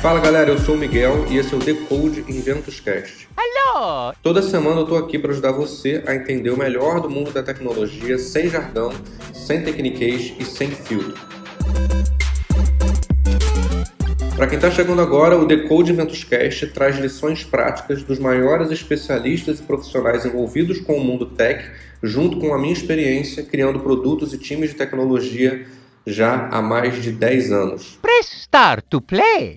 Fala galera, eu sou o Miguel e esse é o Decode Inventos Cast. Alô! Toda semana eu tô aqui para ajudar você a entender o melhor do mundo da tecnologia sem jargão, sem tecniquez e sem filtro. Para quem está chegando agora, o Decode Inventos Cast traz lições práticas dos maiores especialistas e profissionais envolvidos com o mundo tech, junto com a minha experiência criando produtos e times de tecnologia já há mais de 10 anos. Press start to play!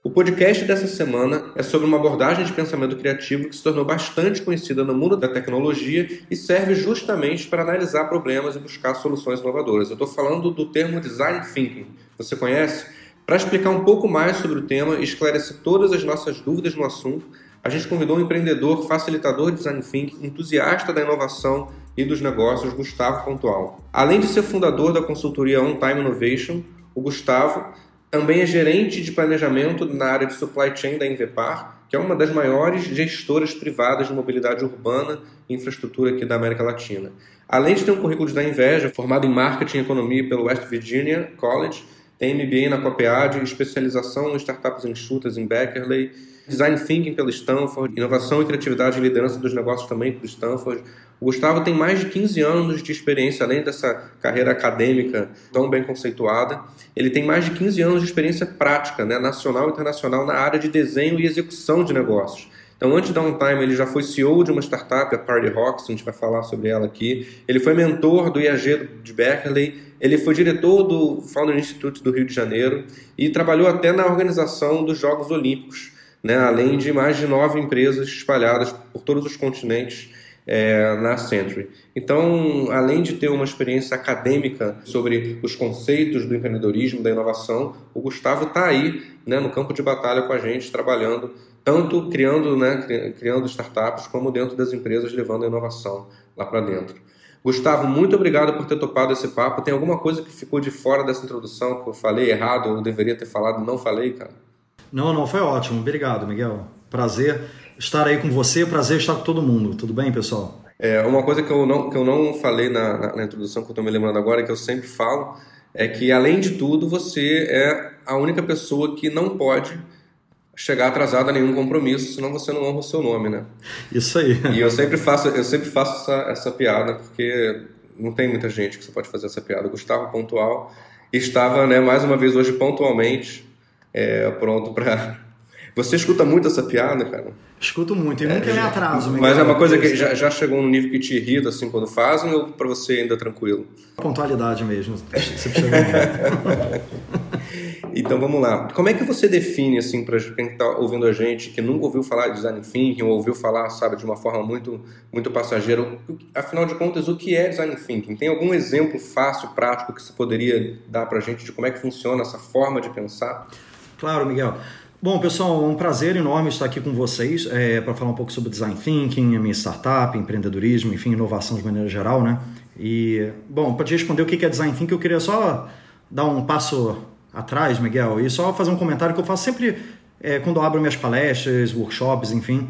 O podcast dessa semana é sobre uma abordagem de pensamento criativo que se tornou bastante conhecida no mundo da tecnologia e serve justamente para analisar problemas e buscar soluções inovadoras. Eu estou falando do termo design thinking. Você conhece? Para explicar um pouco mais sobre o tema e esclarecer todas as nossas dúvidas no assunto, a gente convidou um empreendedor, facilitador de design thinking, entusiasta da inovação e dos negócios, Gustavo Pontual. Além de ser fundador da consultoria On Time Innovation, o Gustavo também é gerente de planejamento na área de supply chain da Invepar, que é uma das maiores gestoras privadas de mobilidade urbana e infraestrutura aqui da América Latina. Além de ter um currículo dar inveja, formado em marketing e economia pelo West Virginia College, tem MBA na Copiad, especialização em startups enxutas em Beckerley, Design Thinking pelo Stanford, Inovação e Criatividade e Liderança dos Negócios também pelo Stanford. O Gustavo tem mais de 15 anos de experiência, além dessa carreira acadêmica tão bem conceituada. Ele tem mais de 15 anos de experiência prática, né, nacional e internacional, na área de desenho e execução de negócios. Então, antes da OnTime, ele já foi CEO de uma startup, a Party Rocks, a gente vai falar sobre ela aqui. Ele foi mentor do IAG de Berkeley, ele foi diretor do Founder Institute do Rio de Janeiro e trabalhou até na organização dos Jogos Olímpicos, né, além de mais de nove empresas espalhadas por todos os continentes é, na Century. Então, além de ter uma experiência acadêmica sobre os conceitos do empreendedorismo, da inovação, o Gustavo está aí né, no campo de batalha com a gente, trabalhando tanto criando, né, criando startups, como dentro das empresas, levando a inovação lá para dentro. Gustavo, muito obrigado por ter topado esse papo. Tem alguma coisa que ficou de fora dessa introdução que eu falei errado, ou deveria ter falado, não falei, cara? Não, não, foi ótimo. Obrigado, Miguel. Prazer estar aí com você, prazer estar com todo mundo. Tudo bem, pessoal? É, uma coisa que eu não, que eu não falei na, na, na introdução, que eu estou me lembrando agora, que eu sempre falo, é que, além de tudo, você é a única pessoa que não pode chegar atrasado a nenhum compromisso, senão você não honra o seu nome, né? Isso aí. E eu sempre faço, eu sempre faço essa, essa piada, porque não tem muita gente que você pode fazer essa piada. Gustavo Pontual estava, né, mais uma vez hoje pontualmente é, pronto para você escuta muito essa piada, cara? Escuto muito, e é, nunca me atraso. Mas é uma coisa que já, já, chegou num nível que te irrita, assim, quando fazem, ou para você ainda tranquilo? Pontualidade mesmo. então vamos lá. Como é que você define, assim, para quem está ouvindo a gente, que nunca ouviu falar de design thinking, ou ouviu falar, sabe, de uma forma muito, muito passageira, afinal de contas, o que é design thinking? Tem algum exemplo fácil, prático, que você poderia dar para a gente de como é que funciona essa forma de pensar? Claro, Miguel. Bom, pessoal, um prazer enorme estar aqui com vocês é, para falar um pouco sobre design thinking, a minha startup, empreendedorismo, enfim, inovação de maneira geral, né? E, bom, para te responder o que é design thinking, eu queria só dar um passo atrás, Miguel, e só fazer um comentário que eu faço sempre é, quando eu abro minhas palestras, workshops, enfim,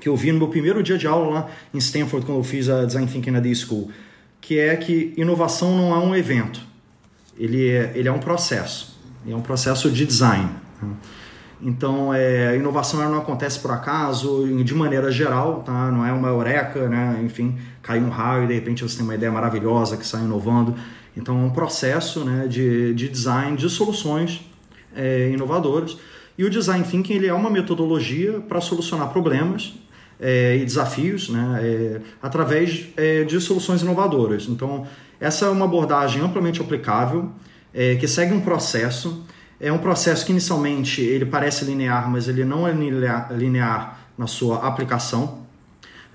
que eu vi no meu primeiro dia de aula lá em Stanford, quando eu fiz a Design Thinking na D-School, que é que inovação não é um evento, ele é, ele é um processo, é um processo de design. Né? Então, é, a inovação não acontece por acaso, de maneira geral, tá? não é uma eureka, né? enfim, cai um raio e de repente você tem uma ideia maravilhosa que sai inovando. Então, é um processo né, de, de design de soluções é, inovadoras. E o design thinking ele é uma metodologia para solucionar problemas é, e desafios né, é, através é, de soluções inovadoras. Então, essa é uma abordagem amplamente aplicável, é, que segue um processo é um processo que inicialmente ele parece linear, mas ele não é linear na sua aplicação.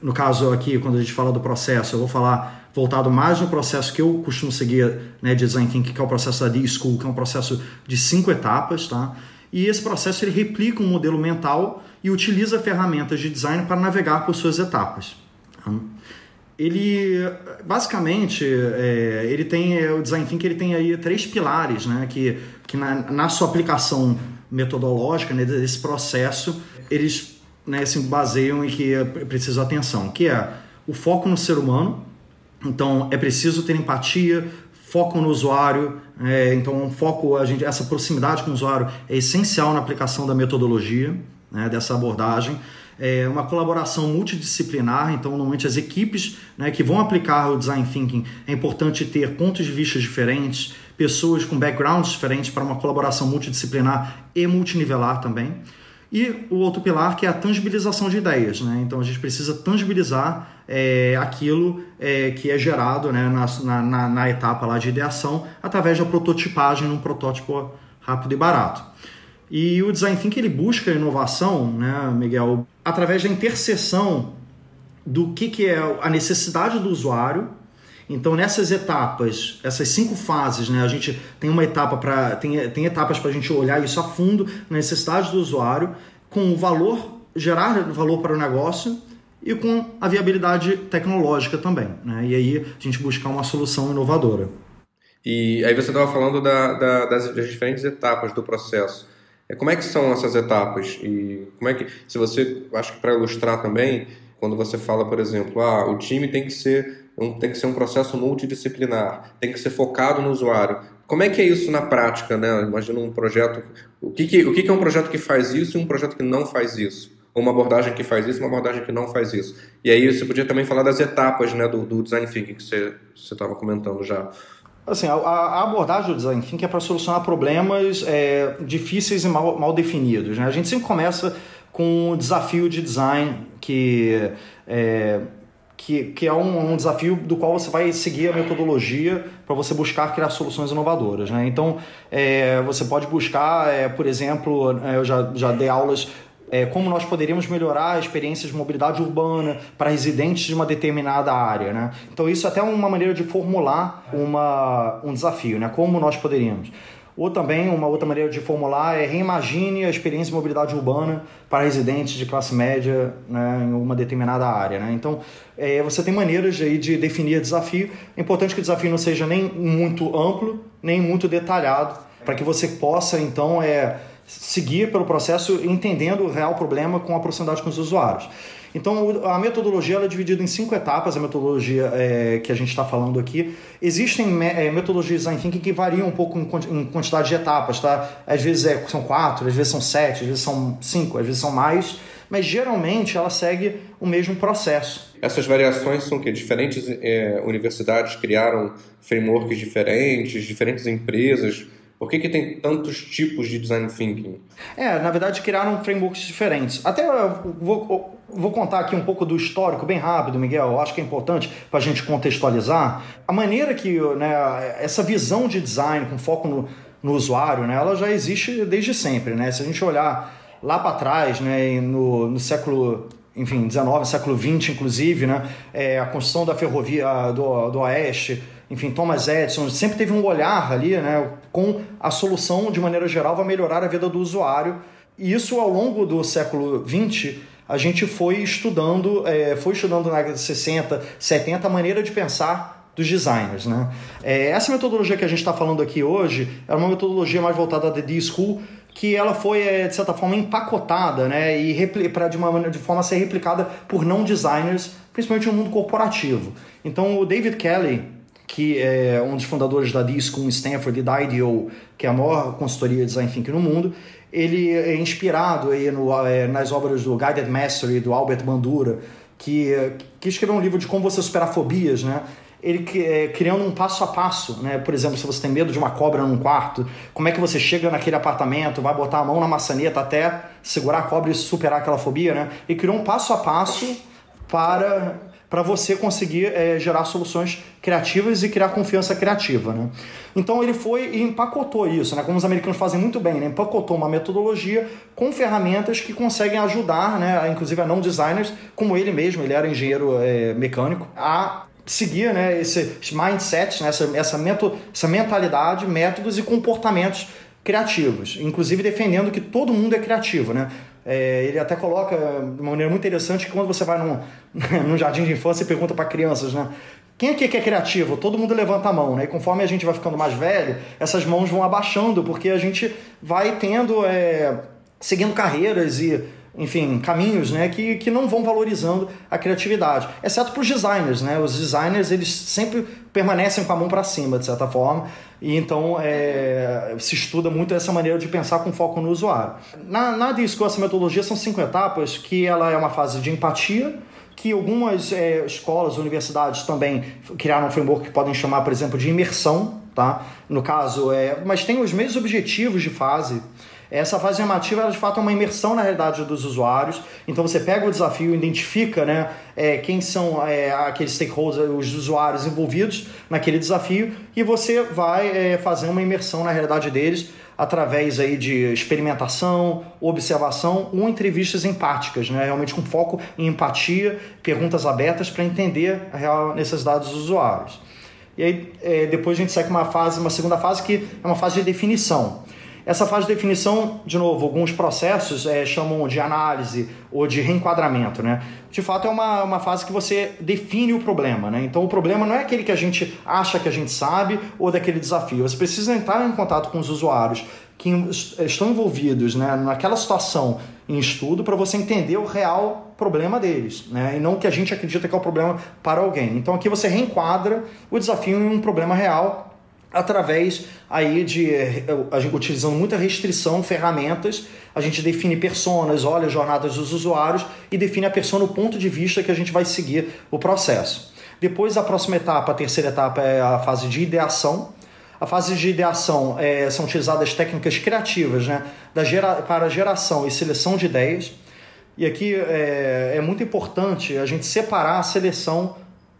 No caso aqui, quando a gente fala do processo, eu vou falar voltado mais no processo que eu costumo seguir né, de design thinking, que é o processo da D-School, que é um processo de cinco etapas, tá? E esse processo ele replica um modelo mental e utiliza ferramentas de design para navegar por suas etapas. Tá? Ele basicamente é, ele tem o design thinking ele tem aí três pilares, né? Que que na, na sua aplicação metodológica né, desse processo, eles né, se baseiam em que é preciso atenção, que é o foco no ser humano. Então, é preciso ter empatia, foco no usuário, é, então foco, a gente, essa proximidade com o usuário é essencial na aplicação da metodologia, né, dessa abordagem. É uma colaboração multidisciplinar, então normalmente as equipes né, que vão aplicar o design thinking é importante ter pontos de vista diferentes, pessoas com backgrounds diferentes para uma colaboração multidisciplinar e multinivelar também. E o outro pilar que é a tangibilização de ideias. Né? Então a gente precisa tangibilizar é, aquilo é, que é gerado né, na, na, na, etapa lá de ideação através da prototipagem num protótipo rápido e barato. E o Design Thinking ele busca inovação, né, Miguel, através da interseção do que, que é a necessidade do usuário então, nessas etapas, essas cinco fases, né, a gente tem uma etapa para. Tem, tem etapas para a gente olhar isso a fundo, na necessidade do usuário, com o valor, gerar valor para o negócio e com a viabilidade tecnológica também. Né? E aí a gente buscar uma solução inovadora. E aí você estava falando da, da, das, das, diferentes etapas do processo. É, como é que são essas etapas? E como é que, se você, acho que para ilustrar também, quando você fala, por exemplo, ah, o time tem que ser tem que ser um processo multidisciplinar, tem que ser focado no usuário. Como é que é isso na prática, né? Imagina um projeto. O que, que, o que, que é um projeto que faz isso e um projeto que não faz isso? Uma abordagem que faz isso e uma abordagem que não faz isso. E aí você podia também falar das etapas né, do, do design thinking que você estava comentando já. Assim, a, a, abordagem do design thinking é para solucionar problemas é, difíceis e mal, mal definidos. Né? A gente sempre começa com o desafio de design que é, que, que é um, um, desafio do qual você vai seguir a metodologia para você buscar criar soluções inovadoras. Né? Então, é, você pode buscar, é, por exemplo, eu já, já dei aulas é, como nós poderíamos melhorar a experiência de mobilidade urbana para residentes de uma determinada área. Né? Então, isso é até uma maneira de formular uma, um desafio, né? como nós poderíamos. Ou também, uma outra maneira de formular é reimagine a experiência de mobilidade urbana para residentes de classe média né, em uma determinada área. Né? Então, é, você tem maneiras aí de definir desafio. É importante que o desafio não seja nem muito amplo, nem muito detalhado, para que você possa, então, é, seguir pelo processo entendendo o real problema com a proximidade com os usuários. Então, a metodologia é dividida em cinco etapas, a metodologia é, que a gente está falando aqui. Existem é, metodologias design thinking que variam um pouco em quantidade de etapas, tá? Às vezes é, são quatro, às vezes são sete, às vezes são cinco, às vezes são mais, mas geralmente ela segue o mesmo processo. Essas variações são que diferentes é, universidades criaram frameworks diferentes, diferentes empresas por que, que tem tantos tipos de design thinking? É, na verdade criaram frameworks diferentes. Até vou, vou contar aqui um pouco do histórico, bem rápido, Miguel. Eu acho que é importante para a gente contextualizar. A maneira que né, essa visão de design com foco no, no usuário, né, ela já existe desde sempre. Né? Se a gente olhar lá para trás, né, no, no século enfim, 19, século 20, inclusive, né, é, a construção da ferrovia do, do Oeste enfim, Thomas Edison sempre teve um olhar ali, né, com a solução de maneira geral vai melhorar a vida do usuário. E isso ao longo do século XX a gente foi estudando, é, foi estudando na década de 60, 70 a maneira de pensar dos designers, né? É, essa metodologia que a gente está falando aqui hoje é uma metodologia mais voltada da D-School, que ela foi é, de certa forma empacotada, né, e para de uma de forma a ser replicada por não designers, principalmente no mundo corporativo. Então o David Kelly que é um dos fundadores da D-School Stanford e da IDEO, que é a maior consultoria de design thinking no mundo, ele é inspirado aí no, é, nas obras do Guided Mastery, do Albert Bandura, que, que escreveu um livro de como você superar fobias, né? Ele é, criando um passo a passo, né? Por exemplo, se você tem medo de uma cobra num quarto, como é que você chega naquele apartamento, vai botar a mão na maçaneta até segurar a cobra e superar aquela fobia, né? E criou um passo a passo para para você conseguir é, gerar soluções criativas e criar confiança criativa. Né? Então ele foi e empacotou isso, né? como os americanos fazem muito bem, né? empacotou uma metodologia com ferramentas que conseguem ajudar, né? inclusive a não designers, como ele mesmo, ele era engenheiro é, mecânico, a seguir né, esse mindset, né, essa, essa, meto, essa mentalidade, métodos e comportamentos criativos, inclusive defendendo que todo mundo é criativo, né? É, ele até coloca de uma maneira muito interessante que quando você vai num, num jardim de infância e pergunta para crianças, né? Quem aqui que é criativo? Todo mundo levanta a mão, né? E conforme a gente vai ficando mais velho, essas mãos vão abaixando, porque a gente vai tendo, é, seguindo carreiras e enfim, caminhos né, que, que não vão valorizando a criatividade. Exceto para os designers, né? Os designers, eles sempre permanecem com a mão para cima, de certa forma, e então é, se estuda muito essa maneira de pensar com foco no usuário. Na, na Disco, essa metodologia são cinco etapas, que ela é uma fase de empatia, que algumas é, escolas, universidades também criaram um framework que podem chamar, por exemplo, de imersão, tá? No caso, é, mas tem os mesmos objetivos de fase. Essa fase formativa, ela, de fato, é uma imersão na realidade dos usuários. Então, você pega o desafio, identifica né, é, quem são é, aqueles stakeholders, os usuários envolvidos naquele desafio, e você vai é, fazer uma imersão na realidade deles através aí de experimentação, observação ou entrevistas empáticas, né? realmente com foco em empatia, perguntas abertas para entender a real necessidade dos usuários. E aí, é, depois a gente segue uma fase, uma segunda fase que é uma fase de definição. Essa fase de definição, de novo, alguns processos é, chamam de análise ou de reenquadramento, né? De fato, é uma, uma fase que você define o problema, né? Então, o problema não é aquele que a gente acha que a gente sabe ou daquele desafio. Você precisa entrar em contato com os usuários que estão envolvidos né, naquela situação em estudo para você entender o real problema deles, né? E não o que a gente acredita que é o problema para alguém. Então, aqui você reenquadra o desafio em um problema real através aí de gente, utilizando muita restrição, ferramentas, a gente define personas, olha as jornadas dos usuários e define a persona o ponto de vista que a gente vai seguir o processo. Depois a próxima etapa, a terceira etapa é a fase de ideação. A fase de ideação é, são utilizadas técnicas criativas né, da gera, para geração e seleção de ideias. E aqui é, é muito importante a gente separar a seleção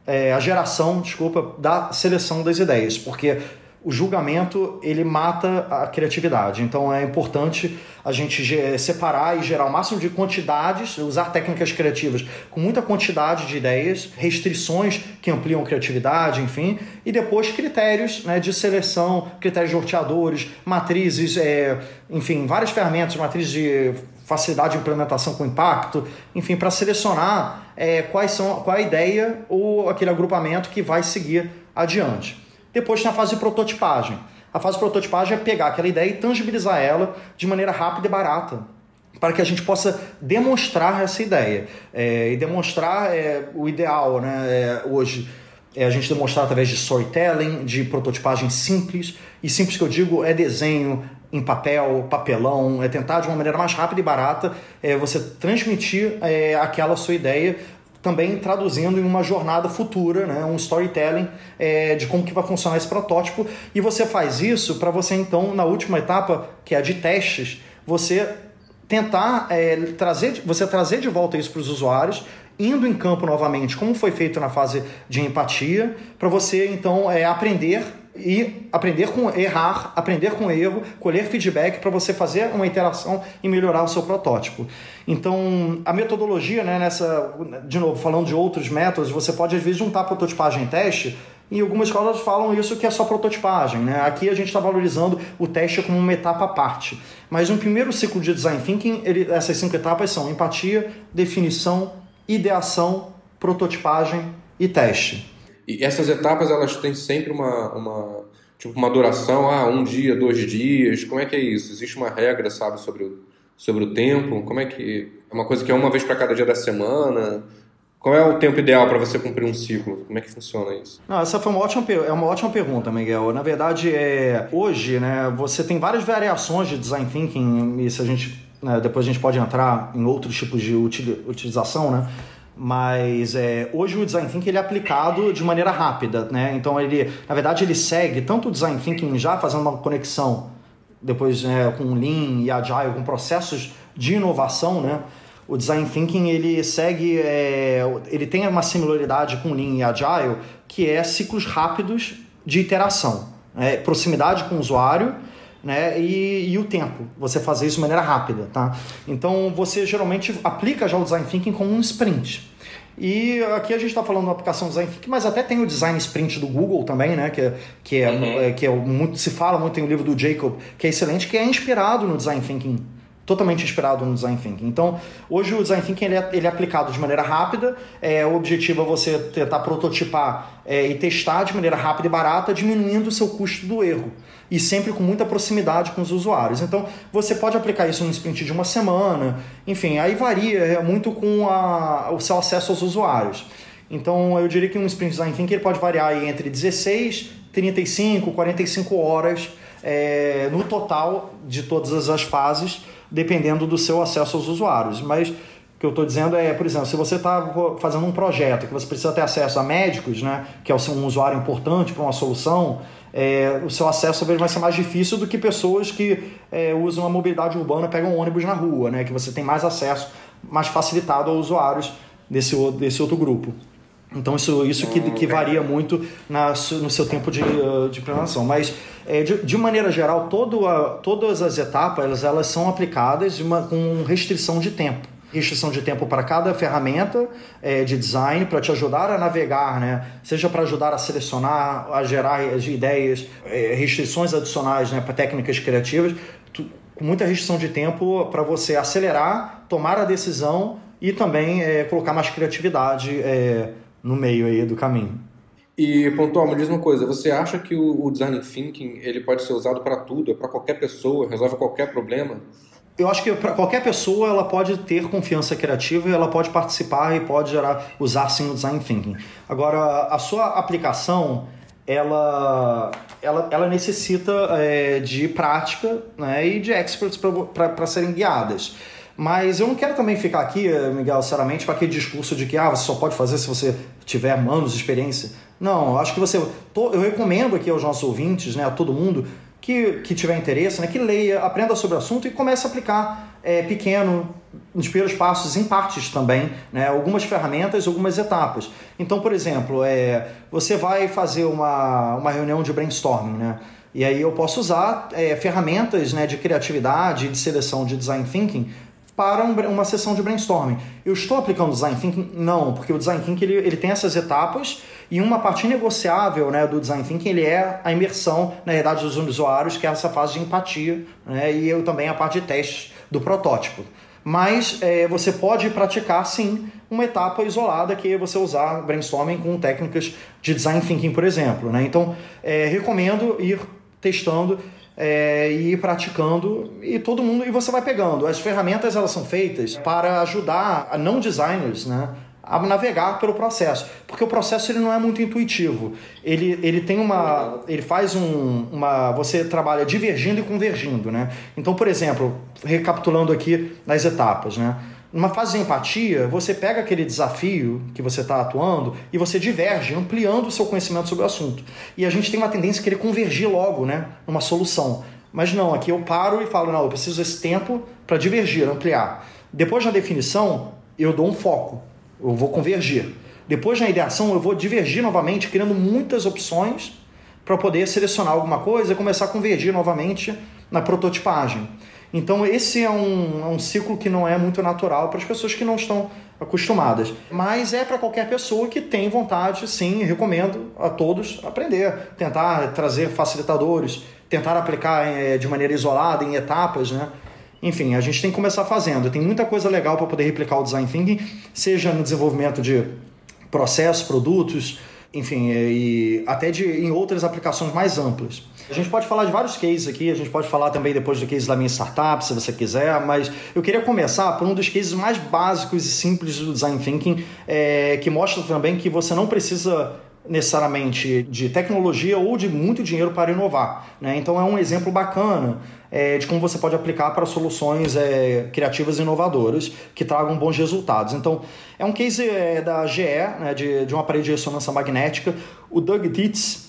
é, a geração, desculpa, da seleção das ideias, porque o julgamento ele mata a criatividade. Então é importante a gente separar e gerar o máximo de quantidades, usar técnicas criativas com muita quantidade de ideias, restrições que ampliam criatividade, enfim, e depois critérios né, de seleção, critérios de orteadores, matrizes, é, enfim, várias ferramentas, matrizes de facilidade de implementação com impacto, enfim, para selecionar é, quais são, qual a ideia ou aquele agrupamento que vai seguir adiante. Depois tem a fase de prototipagem. A fase de prototipagem é pegar aquela ideia e tangibilizar ela de maneira rápida e barata, para que a gente possa demonstrar essa ideia. É, e demonstrar é, o ideal né, é, hoje é a gente demonstrar através de storytelling, de prototipagem simples. E simples que eu digo é desenho, em papel, papelão, é tentar de uma maneira mais rápida e barata é, você transmitir é, aquela sua ideia também traduzindo em uma jornada futura, né, um storytelling é, de como que vai funcionar esse protótipo. E você faz isso para você então na última etapa que é a de testes você tentar é, trazer você trazer de volta isso para os usuários indo em campo novamente como foi feito na fase de empatia para você então é, aprender e aprender com errar, aprender com erro, colher feedback para você fazer uma interação e melhorar o seu protótipo. Então, a metodologia, né, nessa, de novo, falando de outros métodos, você pode às vezes juntar prototipagem e teste, e algumas escolas falam isso que é só prototipagem. Né? Aqui a gente está valorizando o teste como uma etapa à parte. Mas no primeiro ciclo de design thinking, ele, essas cinco etapas são empatia, definição, ideação, prototipagem e teste. E essas etapas, elas têm sempre uma, uma, tipo, uma duração, ah, um dia, dois dias, como é que é isso? Existe uma regra, sabe, sobre o, sobre o tempo? Como é que... É uma coisa que é uma vez para cada dia da semana? Qual é o tempo ideal para você cumprir um ciclo? Como é que funciona isso? Não, essa foi uma ótima, é uma ótima pergunta, Miguel. Na verdade, é, hoje, né, você tem várias variações de design thinking, e se a gente, né, depois a gente pode entrar em outros tipos de utilização, né? Mas é, hoje o design thinking ele é aplicado de maneira rápida, né? Então ele, na verdade, ele segue tanto o design thinking já fazendo uma conexão depois né, com lean e agile, com processos de inovação, né? O design thinking ele segue, é, ele tem uma similaridade com lean e agile, que é ciclos rápidos de iteração, né? proximidade com o usuário né? E, e, o tempo, você fazer isso de maneira rápida, tá? Então você geralmente aplica já o design thinking com um sprint. E aqui a gente está falando da aplicação design thinking, mas até tem o design sprint do Google também, né? Que, que é, uhum. é que é muito se fala muito tem o livro do Jacob, que é excelente, que é inspirado no design thinking totalmente inspirado no design thinking. Então, hoje o design thinking ele é, ele é aplicado de maneira rápida. É, o objetivo é você tentar prototipar é, e testar de maneira rápida e barata, diminuindo o seu custo do erro e sempre com muita proximidade com os usuários. Então, você pode aplicar isso num sprint de uma semana, enfim, aí varia é, muito com a, o seu acesso aos usuários. Então, eu diria que um sprint design thinking ele pode variar entre 16, 35, 45 horas é, no total de todas as fases, dependendo do seu acesso aos usuários. Mas o que eu estou dizendo é, por exemplo, se você está fazendo um projeto que você precisa ter acesso a médicos, né, que é um usuário importante para uma solução, é, o seu acesso talvez vai ser mais difícil do que pessoas que é, usam a mobilidade urbana, pegam um ônibus na rua, né, que você tem mais acesso, mais facilitado aos usuários desse, desse outro grupo. Então isso, isso que, que varia muito na, no seu tempo de, uh, de implementação. Mas é, de, de, maneira geral, todo a, todas as etapas elas são aplicadas uma, com restrição de tempo. Restrição de tempo para cada ferramenta é, de design para te ajudar a navegar, né? seja para ajudar a selecionar, a gerar as ideias, é, restrições adicionais né, para técnicas criativas, tu, com muita restrição de tempo para você acelerar, tomar a decisão e também é, colocar mais criatividade no meio aí do caminho. E, pontual, me diz uma coisa, você acha que o, o design thinking ele pode ser usado para tudo, para qualquer pessoa, resolve qualquer problema? Eu acho que para qualquer pessoa ela pode ter confiança criativa e ela pode participar e pode gerar, usar sim o design thinking. Agora, a sua aplicação ela, ela, ela necessita é, de prática né, e de experts para serem guiadas. Mas eu não quero também ficar aqui, Miguel, sinceramente, para aquele discurso de que ah, você só pode fazer se você tiver anos de experiência. Não, acho que você. Eu recomendo aqui aos nossos ouvintes, né, a todo mundo, que, que tiver interesse, né, que leia, aprenda sobre o assunto e comece a aplicar é, pequeno, nos primeiros passos, em partes também, né, algumas ferramentas, algumas etapas. Então, por exemplo, é, você vai fazer uma, uma reunião de brainstorming, né? E aí eu posso usar é, ferramentas né, de criatividade, de seleção, de design thinking para um, uma sessão de brainstorming. Eu estou aplicando design thinking? Não, porque o design thinking ele, ele tem essas etapas e uma parte negociável né, do design thinking ele é a imersão na realidade dos usuários, que é essa fase de empatia, né, e eu também a parte de testes do protótipo. Mas é, você pode praticar sim uma etapa isolada que é você usar brainstorming com técnicas de design thinking, por exemplo. Né? Então, é, recomendo ir testando é, e ir praticando e todo mundo e você vai pegando. As ferramentas elas são feitas para ajudar a não designers, né? a navegar pelo processo, porque o processo ele não é muito intuitivo. Ele, ele tem uma, ele faz um, uma, você trabalha divergindo e convergindo, né? Então, por exemplo, recapitulando aqui nas etapas, né? Numa fase de empatia, você pega aquele desafio que você está atuando e você diverge, ampliando o seu conhecimento sobre o assunto. E a gente tem uma tendência a querer convergir logo, né, numa solução. Mas não, aqui eu paro e falo, não, eu preciso desse tempo para divergir, ampliar. Depois da definição, eu dou um foco, eu vou convergir. Depois na ideação, eu vou divergir novamente, criando muitas opções para poder selecionar alguma coisa e começar a convergir novamente na prototipagem. Então, esse é um, é um ciclo que não é muito natural para as pessoas que não estão acostumadas. Mas é para qualquer pessoa que tem vontade, sim, recomendo a todos aprender, tentar trazer facilitadores, tentar aplicar é, de maneira isolada, em etapas, né? Enfim, a gente tem que começar fazendo. Tem muita coisa legal para poder replicar o design thinking, seja no desenvolvimento de processos, produtos, enfim, e até de, em outras aplicações mais amplas. A gente pode falar de vários cases aqui, a gente pode falar também depois do case da minha startup, se você quiser, mas eu queria começar por um dos cases mais básicos e simples do design thinking, é, que mostra também que você não precisa necessariamente de tecnologia ou de muito dinheiro para inovar. Né? Então é um exemplo bacana é, de como você pode aplicar para soluções é, criativas e inovadoras que tragam bons resultados. Então é um case é, da GE, né, de, de um aparelho de ressonância magnética. O Doug Dietz,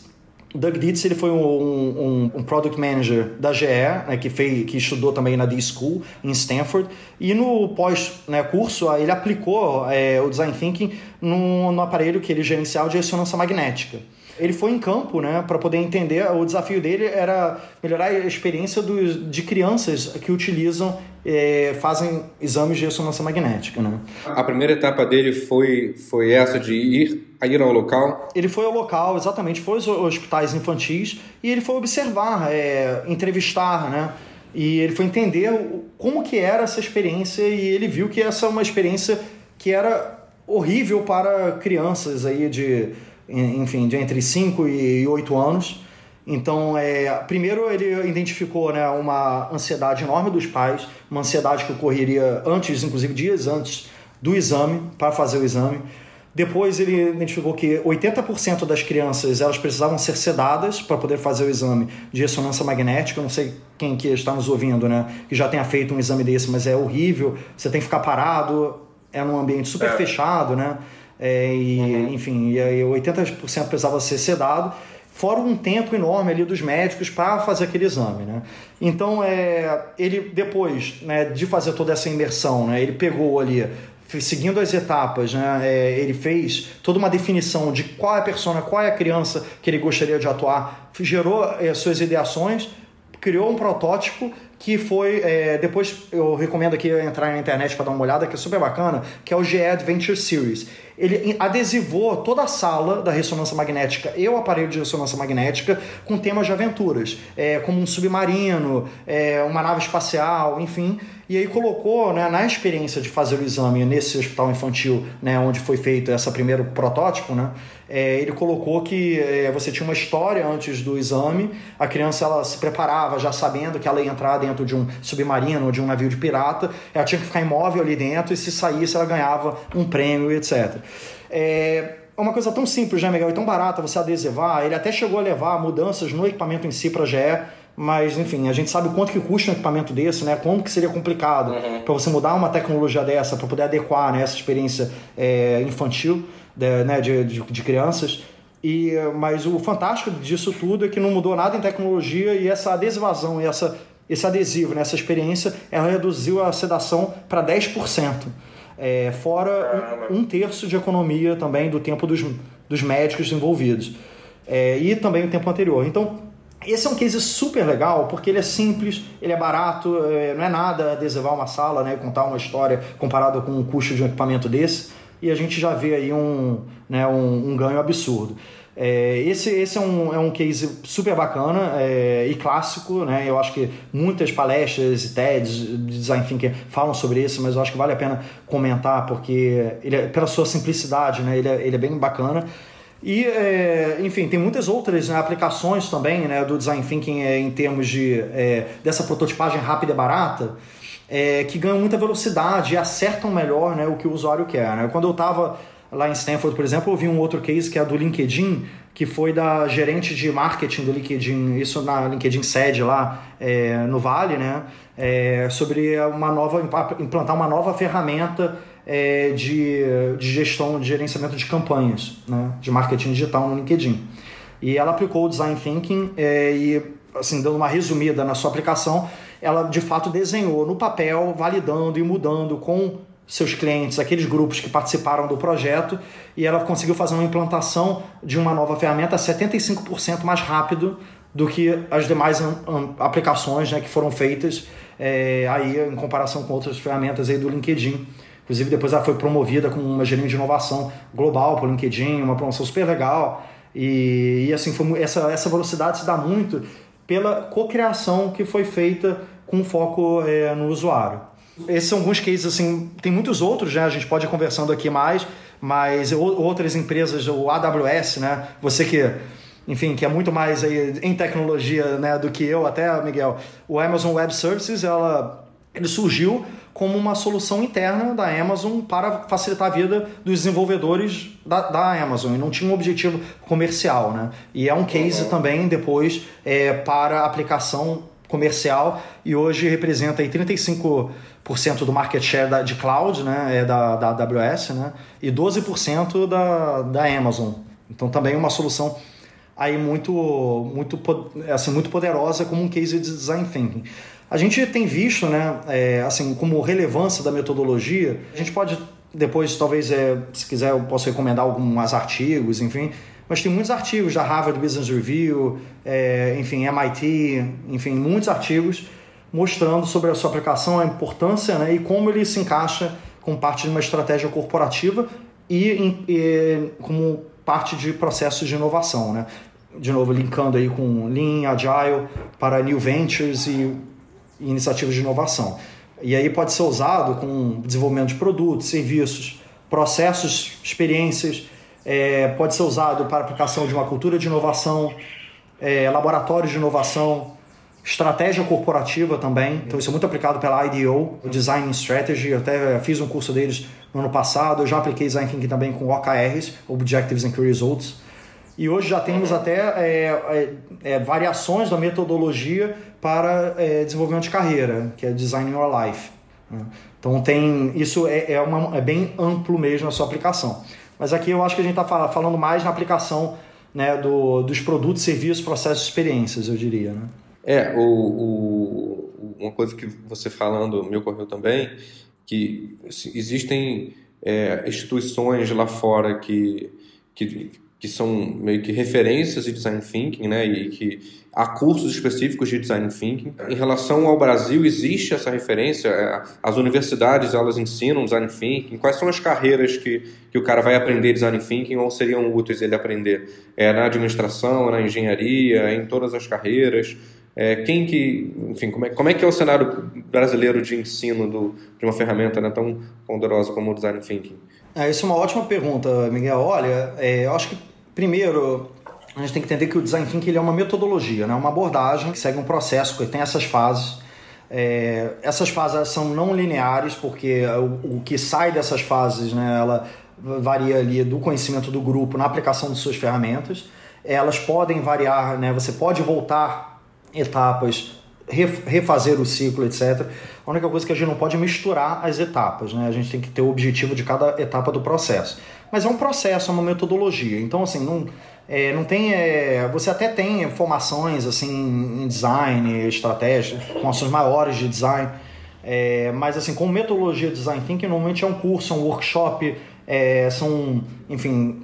Doug Dietz ele foi um, um, um, product manager da GE, né, que, fez, que estudou também na D-School em Stanford, e no pós-curso né, ele aplicou é, o Design Thinking no, no aparelho que ele gerenciava de ressonância magnética ele foi em campo, né, para poder entender. O desafio dele era melhorar a experiência dos, de crianças que utilizam, é, fazem exames de ressonância magnética, né. A primeira etapa dele foi, foi essa de ir, ir ao local? Ele foi ao local, exatamente, foi aos hospitais infantis e ele foi observar, é, entrevistar, né, E ele foi entender como que era essa experiência e ele viu que essa é uma experiência que era horrível para crianças aí de, enfim, de entre 5 e 8 anos. Então, é, primeiro ele identificou né, uma ansiedade enorme dos pais, uma ansiedade que ocorreria antes, inclusive dias antes do exame, para fazer o exame. Depois ele identificou que 80% das crianças elas precisavam ser sedadas para poder fazer o exame de ressonância magnética. Eu não sei quem que está nos ouvindo, né, que já tenha feito um exame desse, mas é horrível. Você tem que ficar parado, é num ambiente super é. fechado, né? É, e, uhum. Enfim, e aí 80% precisava ser sedado, fora um tempo enorme ali dos médicos para fazer aquele exame, né? Então, é, ele depois né, de fazer toda essa imersão, né, ele pegou ali seguindo as etapas, né, é, ele fez toda uma definição de qual é a persona, qual é a criança que ele gostaria de atuar, gerou é, suas ideações, criou um protótipo que foi. É, depois eu recomendo aqui entrar na internet para dar uma olhada, que é super bacana, que é o GE Adventure Series. Ele adesivou toda a sala da ressonância magnética e o aparelho de ressonância magnética com temas de aventuras, é, como um submarino, é, uma nave espacial, enfim. E aí colocou né, na experiência de fazer o exame nesse hospital infantil, né, onde foi feito esse primeiro protótipo, né, é, ele colocou que é, você tinha uma história antes do exame, a criança ela se preparava já sabendo que ela ia entrar dentro de um submarino ou de um navio de pirata, ela tinha que ficar imóvel ali dentro e se saísse ela ganhava um prêmio, etc. É, é uma coisa tão simples, né, Miguel? E tão barata você adesivar. Ele até chegou a levar mudanças no equipamento em si para a GE, mas enfim, a gente sabe quanto que custa um equipamento desse, né? Como que seria complicado uhum. para você mudar uma tecnologia dessa para poder adequar né, essa experiência é, infantil né, de, de, de, crianças. E, mas o fantástico disso tudo é que não mudou nada em tecnologia e essa adesivação e essa, esse adesivo, né, essa experiência, ela reduziu a sedação para 10%. É, fora um, um, terço de economia também do tempo dos, dos médicos envolvidos. É, e também o tempo anterior. Então, esse é um case super legal porque ele é simples, ele é barato, é, não é nada adesivar uma sala, né, contar uma história comparado com o custo de um equipamento desse, e a gente já vê aí um, né, um, um ganho absurdo. É, esse esse é, um, é um case super bacana é, e clássico, né? Eu acho que muitas palestras e TEDs de design thinking falam sobre isso, mas eu acho que vale a pena comentar porque ele é, pela sua simplicidade, né? Ele é, ele é bem bacana. E, é, enfim, tem muitas outras né, aplicações também né, do design thinking é, em termos de, é, dessa prototipagem rápida e barata, é, que ganham muita velocidade e acertam melhor né, o que o usuário quer. Né? Quando eu estava lá em Stanford, por exemplo, eu vi um outro case que é do LinkedIn, que foi da gerente de marketing do LinkedIn, isso na LinkedIn sede lá é, no Vale, né? É, sobre uma nova implantar uma nova ferramenta é, de, de gestão, de gerenciamento de campanhas, né, de marketing digital no LinkedIn. E ela aplicou o Design Thinking é, e, assim, dando uma resumida na sua aplicação, ela de fato desenhou no papel, validando e mudando com seus clientes, aqueles grupos que participaram do projeto, e ela conseguiu fazer uma implantação de uma nova ferramenta 75% mais rápido do que as demais aplicações né, que foram feitas é, aí em comparação com outras ferramentas aí do LinkedIn. Inclusive, depois ela foi promovida como uma gerente de inovação global para o LinkedIn, uma promoção super legal. E, e assim, foi, essa, essa velocidade se dá muito pela cocriação que foi feita com foco é, no usuário. Esses são alguns cases, assim, tem muitos outros, né? A gente pode ir conversando aqui mais, mas outras empresas, o AWS, né? Você que, enfim, que é muito mais aí em tecnologia né, do que eu até, Miguel. O Amazon Web Services, ela, ele surgiu como uma solução interna da Amazon para facilitar a vida dos desenvolvedores da, da Amazon e não tinha um objetivo comercial, né? E é um case uhum. também depois é, para aplicação comercial e hoje representa aí 35% do market share da, de cloud, né? É da, da AWS, né? E 12% da, da Amazon. Então também uma solução aí muito muito assim muito poderosa como um case de design thinking. A gente tem visto, né, é, assim, como relevância da metodologia, a gente pode depois, talvez, é, se quiser, eu posso recomendar alguns artigos, enfim, mas tem muitos artigos da Harvard Business Review, é, enfim, MIT, enfim, muitos artigos mostrando sobre a sua aplicação, a importância né, e como ele se encaixa com parte de uma estratégia corporativa e, e como parte de processos de inovação. Né? De novo, linkando aí com Lean, Agile, para New Ventures e iniciativas de inovação. E aí pode ser usado com desenvolvimento de produtos, serviços, processos, experiências, é, pode ser usado para aplicação de uma cultura de inovação, é, laboratórios de inovação, estratégia corporativa também. Então isso é muito aplicado pela IDEO, Design Strategy. Eu até fiz um curso deles no ano passado. Eu já apliquei Design Thinking também com OKRs, Objectives and Key Results. E hoje já temos até é, é, é, variações da metodologia para é, desenvolvimento de carreira, que é Design Your Life. Né? Então tem isso é, é, uma, é bem amplo mesmo a sua aplicação. Mas aqui eu acho que a gente está falando mais na aplicação né, do, dos produtos, serviços, processos, experiências, eu diria. Né? É, o, o, uma coisa que você falando me ocorreu também, que assim, existem é, instituições lá fora que, que que são meio que referências de design thinking, né, e que há cursos específicos de design thinking. Em relação ao Brasil, existe essa referência? É, as universidades, elas ensinam design thinking? Quais são as carreiras que, que o cara vai aprender design thinking ou seriam úteis ele aprender? É na administração, na engenharia, em todas as carreiras? É, quem que, enfim, como é, como é que é o cenário brasileiro de ensino do, de uma ferramenta né, tão poderosa como o design thinking? É, isso é uma ótima pergunta, Miguel. Olha, é, eu acho que primeiro a gente tem que entender que o design thinking ele é uma metodologia, né? uma abordagem que segue um processo que tem essas fases. É, essas fases são não lineares porque o, o, que sai dessas fases, né, ela varia ali do conhecimento do grupo na aplicação de suas ferramentas. Elas podem variar, né? Você pode voltar etapas refazer o ciclo, etc. A única coisa que a gente não pode é misturar as etapas, né? A gente tem que ter o objetivo de cada etapa do processo. Mas é um processo, é uma metodologia. Então, assim, não, é, não tem. É, você até tem formações assim em design, estratégia, formações maiores de design. É, mas assim, com metodologia de design thinking, normalmente é um curso, é um workshop, é, são, enfim,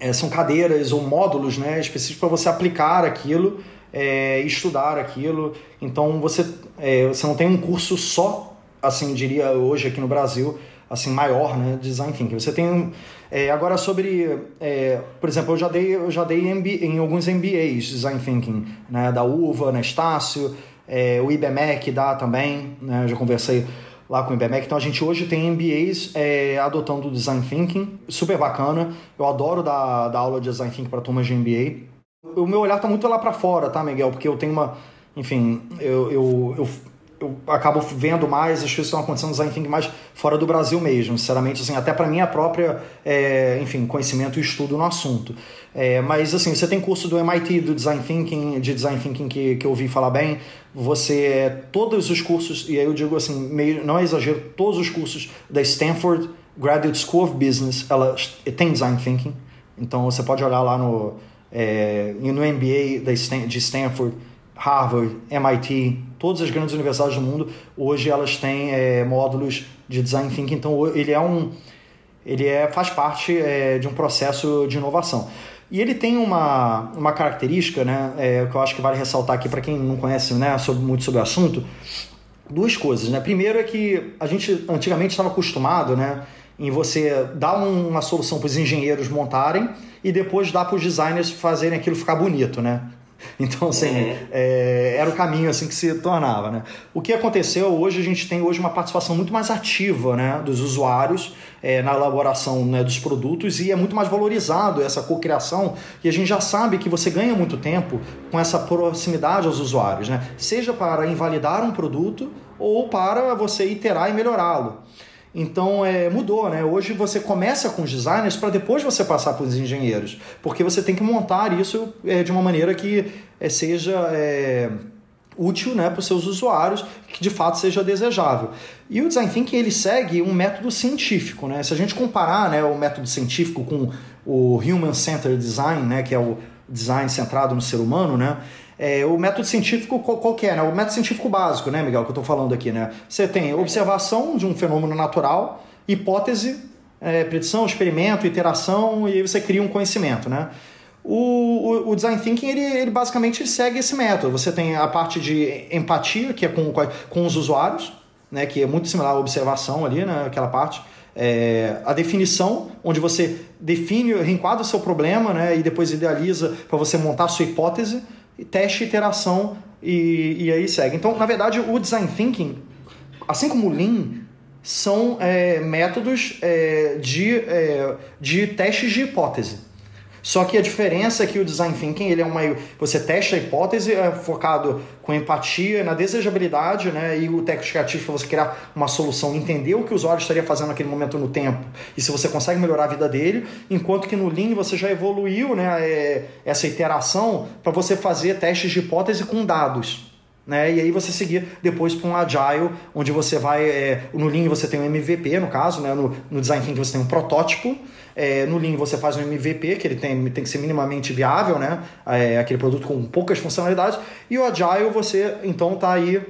é, são cadeiras ou módulos né, específicos para você aplicar aquilo é, estudar aquilo. Então você, é, você não tem um curso só, assim diria hoje aqui no Brasil, assim maior, né, design thinking. Você tem é, agora sobre, é, por exemplo, eu já dei eu já dei MB, em alguns MBAs design thinking, né, da UVA, na Estácio, é, o IBMEC dá também, né, eu já conversei lá com o IBMEC. Então a gente hoje tem MBAs é, adotando design thinking, super bacana. Eu adoro dar, dar aula de design thinking para turmas de MBA o meu olhar tá muito lá para fora, tá, Miguel? Porque eu tenho uma. Enfim, eu, eu, eu, eu acabo vendo mais as coisas que estão acontecendo no design thinking mais fora do Brasil mesmo, sinceramente, assim, até para minha própria, é, enfim, conhecimento e estudo no assunto. É, mas, assim, você tem curso do MIT do Design Thinking, de Design Thinking que, que eu ouvi falar bem, você, todos os cursos, e aí eu digo assim, meio, não é exagero, todos os cursos da Stanford Graduate School of Business, ela tem Design Thinking, então você pode olhar lá no é, no MBA de Stanford, Harvard, MIT, todas as grandes universidades do mundo, hoje elas têm é, módulos de design thinking, então ele é um ele é, faz parte é, de um processo de inovação. E ele tem uma, uma característica, né, é, que eu acho que vale ressaltar aqui para quem não conhece né, sobre, muito sobre o assunto, duas coisas. Né? Primeiro é que a gente antigamente estava acostumado né, em você dar uma solução para os engenheiros montarem e depois dá para os designers fazerem aquilo ficar bonito, né? Então, assim, uhum. é, era o caminho assim que se tornava, né? O que aconteceu hoje, a gente tem hoje uma participação muito mais ativa, né, dos usuários é, na elaboração né, dos produtos e é muito mais valorizado essa cocriação e a gente já sabe que você ganha muito tempo com essa proximidade aos usuários, né? Seja para invalidar um produto ou para você iterar e melhorá-lo. Então é, mudou, né? Hoje você começa com os designers para depois você passar para os engenheiros, porque você tem que montar isso é, de uma maneira que é, seja é, útil né, para os seus usuários, que de fato seja desejável. E o design thinking ele segue um método científico, né? Se a gente comparar né, o método científico com o human centered design, né, que é o design centrado no ser humano, né? É, o método científico qualquer, né? O método científico básico, né, Miguel, que eu estou falando aqui, né? Você tem observação de um fenômeno natural, hipótese, é, predição, experimento, iteração, e aí você cria um conhecimento, né? O, o, o, design thinking ele, ele basicamente segue esse método. Você tem a parte de empatia, que é com, com os usuários, né, que é muito similar à observação ali, né, aquela parte. É, a definição, onde você define, reenquadra o seu problema né, e depois idealiza para você montar a sua hipótese teste iteração e, e aí segue. Então, na verdade, o Design Thinking, assim como o Lean, são é, métodos é, de, é, de testes de hipótese. Só que a diferença é que o design thinking ele é uma você testa a hipótese é focado com empatia na desejabilidade, né? E o técnico criativo para você criar uma solução, entender o que o usuário estaria fazendo naquele momento no tempo e se você consegue melhorar a vida dele, enquanto que no Lean você já evoluiu, né? É, essa iteração para você fazer testes de hipótese com dados. Né? E aí você seguir depois para um agile, onde você vai. É, no Lean você tem um MVP, no caso, né? no, no Design Thinking você tem um protótipo. É, no Lean você faz um MVP, que ele tem, tem que ser minimamente viável, né? É, aquele produto com poucas funcionalidades. E o Agile você então está aí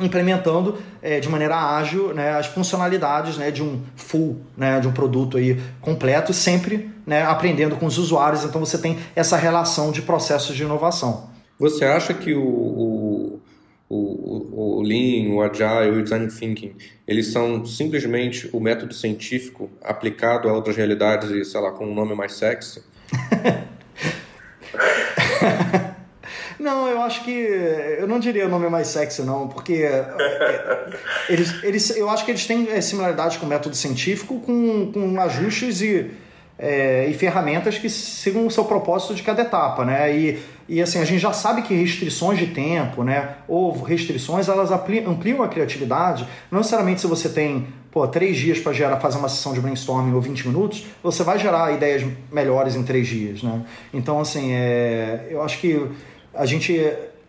implementando é, de maneira ágil né, as funcionalidades né, de um full, né, de um produto aí completo, sempre né, aprendendo com os usuários. Então você tem essa relação de processos de inovação. Você acha que o, o o, o, Lean, o Agile, o Design Thinking, eles são simplesmente o método científico aplicado a outras realidades e, sei lá, com um nome mais sexy? Não, eu acho que. Eu não diria o nome mais sexy, não, porque. É, eles, eles, eu acho que eles têm é, similaridade com o método científico, com, com ajustes e, é, e ferramentas que sigam o seu propósito de cada etapa, né? E e assim, a gente já sabe que restrições de tempo, né, ou restrições, elas ampliam a criatividade. Não necessariamente se você tem pô, três dias para gerar, fazer uma sessão de brainstorming ou 20 minutos, você vai gerar ideias melhores em três dias, né? Então, assim, é, eu acho que a gente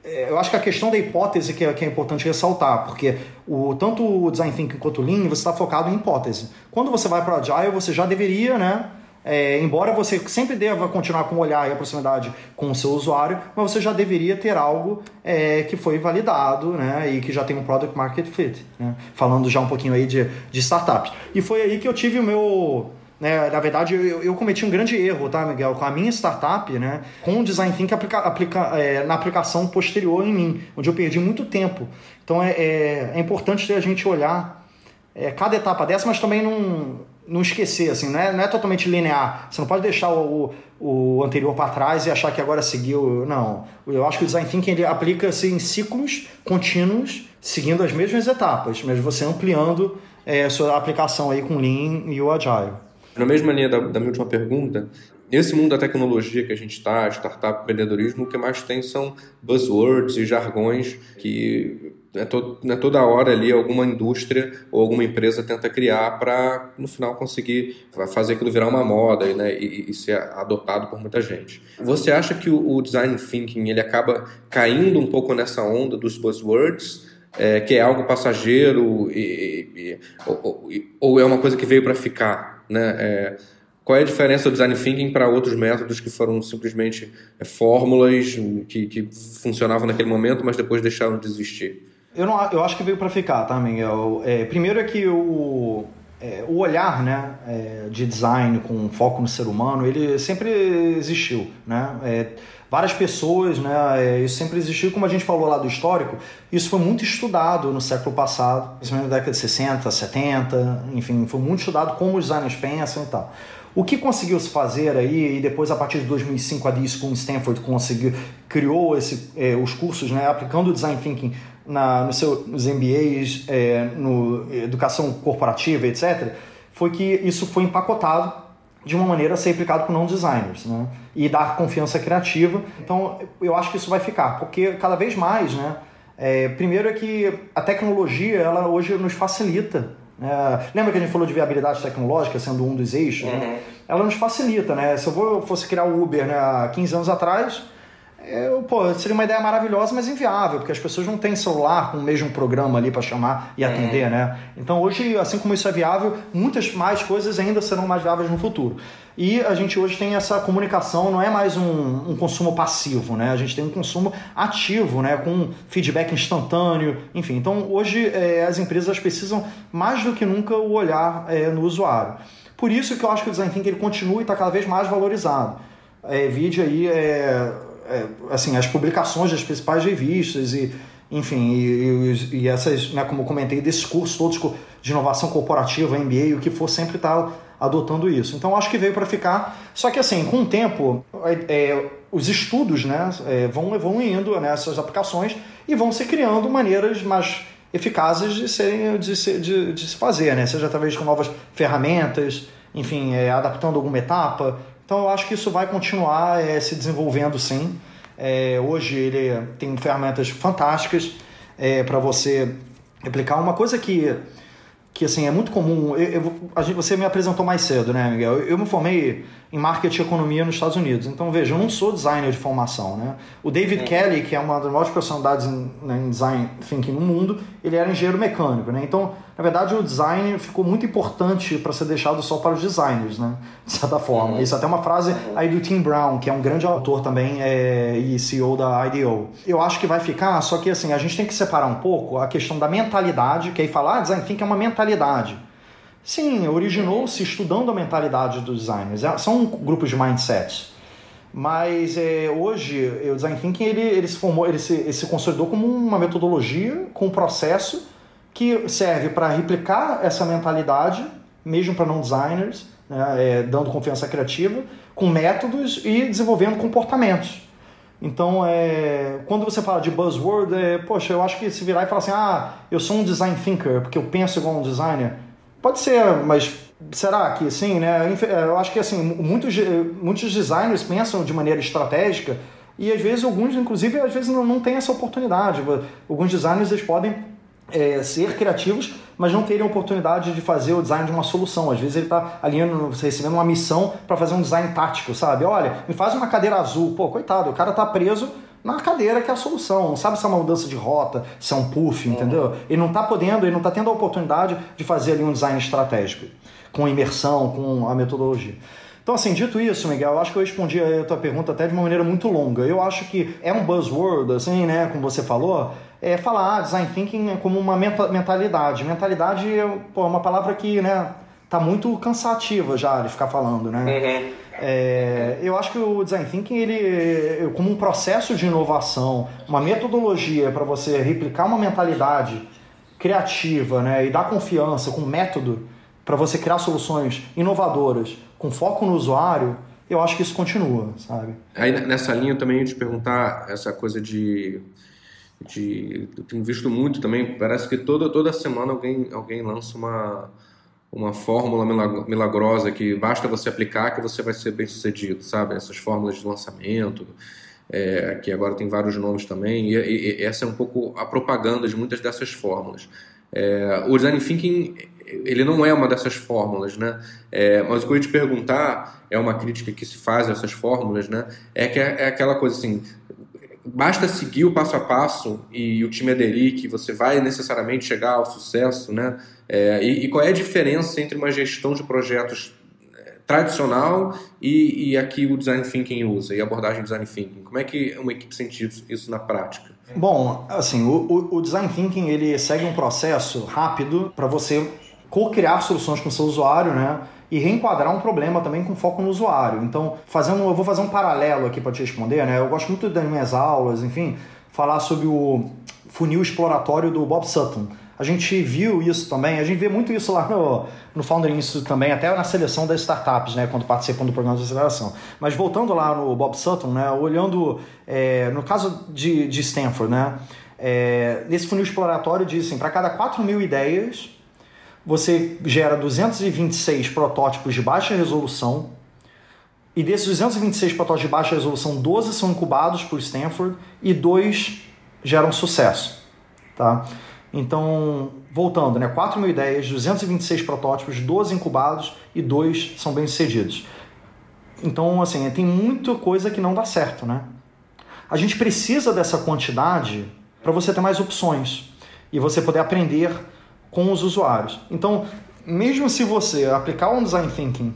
é, eu acho que a questão da hipótese que é, que é importante ressaltar, porque o, tanto o Design Thinking quanto o Lean, você está focado em hipótese. Quando você vai para o Agile, você já deveria, né, é, embora você sempre deva continuar com o olhar e a proximidade com o seu usuário, mas você já deveria ter algo é, que foi validado né, e que já tem um product market fit. Né, falando já um pouquinho aí de, de startups. E foi aí que eu tive o meu. Né, na verdade, eu, eu, cometi um grande erro, tá, Miguel? Com a minha startup, né, com o Design Thinking aplica, aplica, é, na aplicação posterior em mim, onde eu perdi muito tempo. Então é, é, é importante a gente olhar é, cada etapa dessa, mas também não não esquecer, assim, não é, não é totalmente linear. Você não pode deixar o, o anterior para trás e achar que agora seguiu. Não. Eu acho que o design thinking ele aplica-se em ciclos contínuos, seguindo as mesmas etapas, mas você ampliando é, a sua aplicação aí com o Lean e o Agile. Na mesma linha da, da minha última pergunta, nesse mundo da tecnologia que a gente está, startup, empreendedorismo, o que mais tem são buzzwords e jargões que é, to, é toda hora ali alguma indústria ou alguma empresa tenta criar para, no final, conseguir fazer aquilo virar uma moda né, e, e, ser adotado por muita gente. Você acha que o, o, design thinking ele acaba caindo um pouco nessa onda dos buzzwords? É, que é algo passageiro e, e, ou, ou, é uma coisa que veio para ficar, né? É, qual é a diferença do design thinking para outros métodos que foram simplesmente é, fórmulas que, que funcionavam naquele momento, mas depois deixaram de existir? Eu, não, eu acho que veio para ficar, tá, Miguel? É, primeiro é que o, é, o olhar né, é, de design com foco no ser humano, ele sempre existiu, né? É, várias pessoas, né, é, isso sempre existiu, como a gente falou lá do histórico, isso foi muito estudado no século passado, principalmente na década de 60, 70, enfim, foi muito estudado como os designers pensam e tal. O que conseguiu se fazer aí, e depois a partir de 2005 a D School Stanford conseguiu, criou esse, é, os cursos, né, aplicando o Design Thinking na, no seu, nos MBAs, é, no educação corporativa, etc., foi que isso foi empacotado de uma maneira a ser aplicado por não designers, né? E dar confiança criativa. Então, eu acho que isso vai ficar, porque cada vez mais, né? É, primeiro é que a tecnologia, ela hoje nos facilita. Né? Lembra que a gente falou de viabilidade tecnológica sendo um dos eixos? Né? Uhum. Né? Ela nos facilita, né? Se eu vou, fosse criar o Uber né, há 15 anos atrás, eu, pô, seria uma ideia maravilhosa, mas inviável, porque as pessoas não têm celular com o mesmo programa ali para chamar e atender, né? Então hoje, assim como isso é viável, muitas mais coisas ainda serão mais viáveis no futuro. E a gente hoje tem essa comunicação, não é mais um, um consumo passivo, né? A gente tem um consumo ativo, né? Com feedback instantâneo, enfim. Então hoje é, as empresas precisam mais do que nunca o olhar é, no usuário. Por isso que eu acho que o design thinking ele continua e está cada vez mais valorizado. É, vídeo aí é, assim, as publicações das principais revistas e, enfim, e, e, e essas, né, como comentei, desses cursos todos de inovação corporativa, MBA, o que for, sempre está adotando isso. Então acho que veio para ficar. Só que assim, com o tempo, é, os estudos né, é, vão evoluindo nessas aplicações e vão se criando maneiras mais eficazes de, serem, de, se, de, de se fazer, né? seja através com novas ferramentas, enfim, é, adaptando alguma etapa. Então eu acho que isso vai continuar é, se desenvolvendo sim. É, hoje ele tem ferramentas fantásticas é, para você aplicar. Uma coisa que, que assim, é muito comum, eu, eu, gente, você me apresentou mais cedo, né, Miguel? Eu, eu me formei em marketing e economia nos Estados Unidos. Então, veja, eu não sou designer de formação, né? O David é. Kelly, que é uma das maiores personalidades em, né, em, design thinking no mundo, ele era engenheiro mecânico, né? Então, na verdade, o design ficou muito importante para ser deixado só para os designers, né? De certa forma. Uhum. Isso é até uma frase aí do Tim Brown, que é um grande autor também é, e CEO da IDEO. Eu acho que vai ficar, só que assim, a gente tem que separar um pouco a questão da mentalidade, que aí falar, ah, design thinking é uma mentalidade. Sim, originou-se estudando a mentalidade dos designers. É, são grupos de mindsets. Mas é, hoje o design thinking ele, ele se formou, ele se, ele se consolidou como uma metodologia com um processo que serve para replicar essa mentalidade, mesmo para não designers, né, é, dando confiança criativa, com métodos e desenvolvendo comportamentos. Então, é, quando você fala de buzzword, é, poxa, eu acho que se virar e falar assim, ah, eu sou um design thinker, porque eu penso igual um designer, Pode ser, mas será que sim, né? Eu acho que assim, muitos, muitos designers pensam de maneira estratégica e às vezes alguns, inclusive, às vezes não, não têm essa oportunidade. Alguns designers eles podem é, ser criativos, mas não terem oportunidade de fazer o design de uma solução. Às vezes ele está alinhando, recebendo uma missão para fazer um design tático, sabe? Olha, me faz uma cadeira azul. Pô, coitado, o cara está preso na cadeira que é a solução. Não sabe se é uma mudança de rota, se é um puff, uhum. entendeu? Ele não está podendo, ele não está tendo a oportunidade de fazer ali um design estratégico, com imersão, com a metodologia. Então, assim, dito isso, Miguel, eu acho que eu respondi a tua pergunta até de uma maneira muito longa. Eu acho que é um buzzword, assim, né, como você falou, é falar ah, design thinking é como uma mentalidade. Mentalidade pô, é uma palavra que, né, tá muito cansativa já de ficar falando, né? Uhum. É, eu acho que o design thinking ele como um processo de inovação, uma metodologia para você replicar uma mentalidade criativa, né, e dar confiança com método para você criar soluções inovadoras com foco no usuário, eu acho que isso continua, sabe? Aí nessa linha eu também ia te perguntar essa coisa de de eu tenho visto muito também, parece que toda toda semana alguém alguém lança uma uma fórmula milagrosa que basta você aplicar que você vai ser bem sucedido, sabe? Essas fórmulas de lançamento, é, que agora tem vários nomes também, e, e, e, essa é um pouco a propaganda de muitas dessas fórmulas. É, o design thinking ele não é uma dessas fórmulas, né? É, mas o que eu ia te perguntar é uma crítica que se faz a essas fórmulas, né? É que é, é aquela coisa assim, basta seguir o passo a passo e o time aderir que você vai necessariamente chegar ao sucesso, né? É, e, e, qual é a diferença entre uma gestão de projetos é, tradicional e, e aqui o design thinking usa e a abordagem design thinking? Como é que uma equipe sente isso, na prática? Bom, assim, o, o, design thinking ele segue um processo rápido para você co-criar soluções com o seu usuário, né? e reenquadrar um problema também com foco no usuário. Então, fazendo, eu vou fazer um paralelo aqui para te responder, né? Eu gosto muito das minhas aulas, enfim, falar sobre o funil exploratório do Bob Sutton. A gente viu isso também, a gente vê muito isso lá no, no Founder Institute também, até na seleção das startups, né, quando participam do programa de aceleração. Mas voltando lá no Bob Sutton, né, olhando, é, no caso de, de Stanford, né, é, nesse funil exploratório dizem, para cada 4 mil ideias, você gera 226 protótipos de baixa resolução, e desses 226 protótipos de baixa resolução, 12 são incubados por Stanford e dois geram sucesso. Tá? Então, voltando, né? 4 mil ideias, 226 protótipos, 12 incubados e dois são bem-sucedidos. Então, assim, tem muita coisa que não dá certo, né? A gente precisa dessa quantidade para você ter mais opções e você poder aprender com os usuários. Então, mesmo se você aplicar um design thinking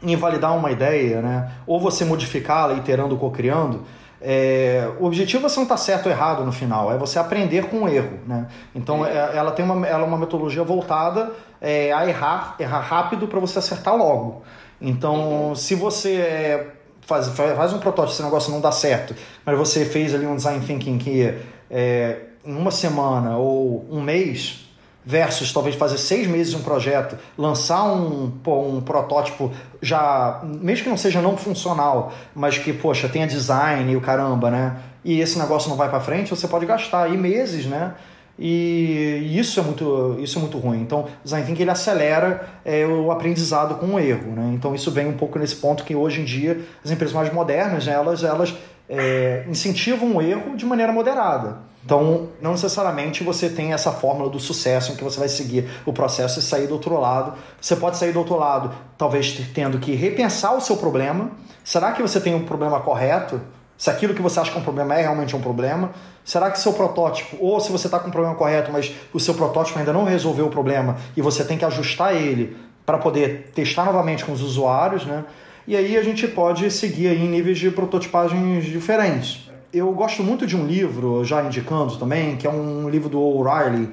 em validar uma ideia, né, ou você modificá-la iterando, co-criando, é, o objetivo é você não estar tá certo ou errado no final, é você aprender com o erro. Né? Então, é, ela tem uma, ela é uma metodologia voltada é, a errar, errar rápido para você acertar logo. Então, se você é, faz, faz um protótipo, esse negócio não dá certo, mas você fez ali um design thinking que é, em uma semana ou um mês versus talvez fazer seis meses um projeto, lançar um, um protótipo já, mesmo que não seja não funcional, mas que, poxa, tenha design e o caramba, né? E esse negócio não vai para frente, você pode gastar aí meses, né? E isso é muito, isso é muito ruim. Então, o design thinking ele acelera é, o aprendizado com o erro. Né? Então, isso vem um pouco nesse ponto que hoje em dia as empresas mais modernas, né, elas, elas é, incentivam o erro de maneira moderada. Então, não necessariamente você tem essa fórmula do sucesso em que você vai seguir o processo e sair do outro lado. Você pode sair do outro lado, talvez tendo que repensar o seu problema. Será que você tem um problema correto? Se aquilo que você acha que é um problema é realmente um problema? Será que seu protótipo, ou se você está com o problema correto, mas o seu protótipo ainda não resolveu o problema e você tem que ajustar ele para poder testar novamente com os usuários, né? E aí a gente pode seguir aí em níveis de prototipagens diferentes. Eu gosto muito de um livro, já indicando também, que é um livro do O'Reilly,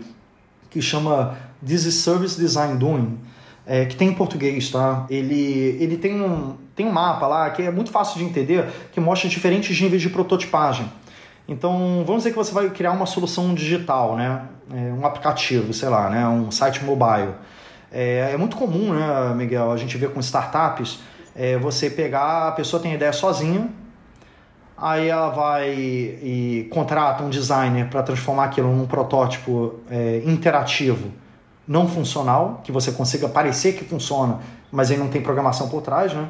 que chama This is Service Design Doing, é, que tem em português, tá? Ele, ele tem, um, tem um mapa lá que é muito fácil de entender, que mostra diferentes níveis de prototipagem. Então, vamos dizer que você vai criar uma solução digital, né? É, um aplicativo, sei lá, né? um site mobile. É, é muito comum, né, Miguel, a gente vê com startups é você pegar, a pessoa tem ideia sozinha, aí ela vai e contrata um designer para transformar aquilo num protótipo é, interativo, não funcional, que você consiga parecer que funciona, mas aí não tem programação por trás, né?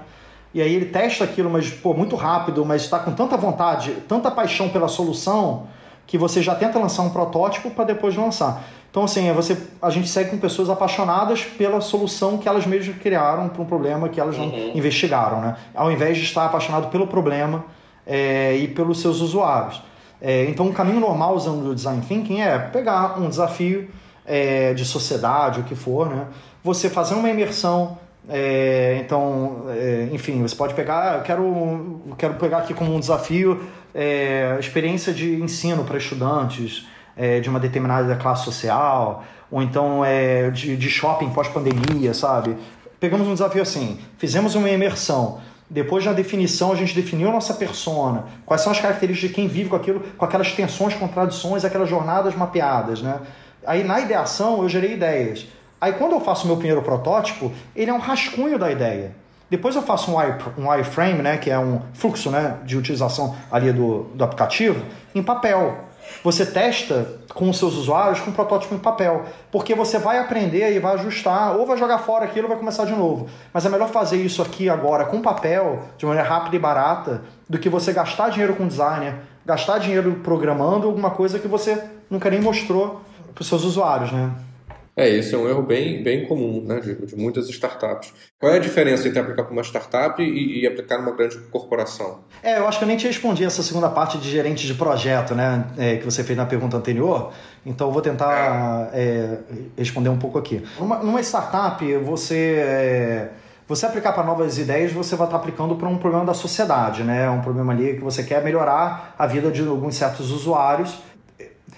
E aí ele testa aquilo, mas pô, muito rápido, mas está com tanta vontade, tanta paixão pela solução, que você já tenta lançar um protótipo para depois lançar. Então, assim, é você, a gente segue com pessoas apaixonadas pela solução que elas mesmas criaram para um problema que elas não uhum. investigaram, né? Ao invés de estar apaixonado pelo problema é, e pelos seus usuários. É, então, o caminho normal usando o Design Thinking é pegar um desafio é, de sociedade, o que for, né? Você fazer uma imersão é, então, é, enfim, você pode pegar, eu quero, quero pegar aqui como um desafio é, experiência de ensino para estudantes, de uma determinada classe social, ou então é, de, de shopping pós-pandemia, sabe? Pegamos um desafio assim, fizemos uma imersão, depois da definição a gente definiu a nossa persona, quais são as características de quem vive com aquilo, com aquelas tensões, contradições, aquelas jornadas mapeadas, né? Aí na ideação eu gerei ideias. Aí quando eu faço meu primeiro protótipo, ele é um rascunho da ideia. Depois eu faço um, um wireframe, né, que é um fluxo né, de utilização ali do, do aplicativo, em papel. Você testa com os seus usuários com um protótipo em papel, porque você vai aprender e vai ajustar, ou vai jogar fora aquilo vai começar de novo. Mas é melhor fazer isso aqui agora com papel, de maneira rápida e barata, do que você gastar dinheiro com designer, gastar dinheiro programando alguma coisa que você nunca nem mostrou para os seus usuários, né? É, esse é um erro bem, bem comum né, de, de muitas startups. Qual é a diferença entre aplicar para uma startup e, e, aplicar numa grande corporação? É, eu acho que eu nem te respondi essa segunda parte de gerente de projeto, né, é, que você fez na pergunta anterior. Então eu vou tentar é, responder um pouco aqui. Numa, numa startup, você é, você aplicar para novas ideias, você vai estar aplicando para um problema da sociedade, né? Um problema ali que você quer melhorar a vida de alguns certos usuários.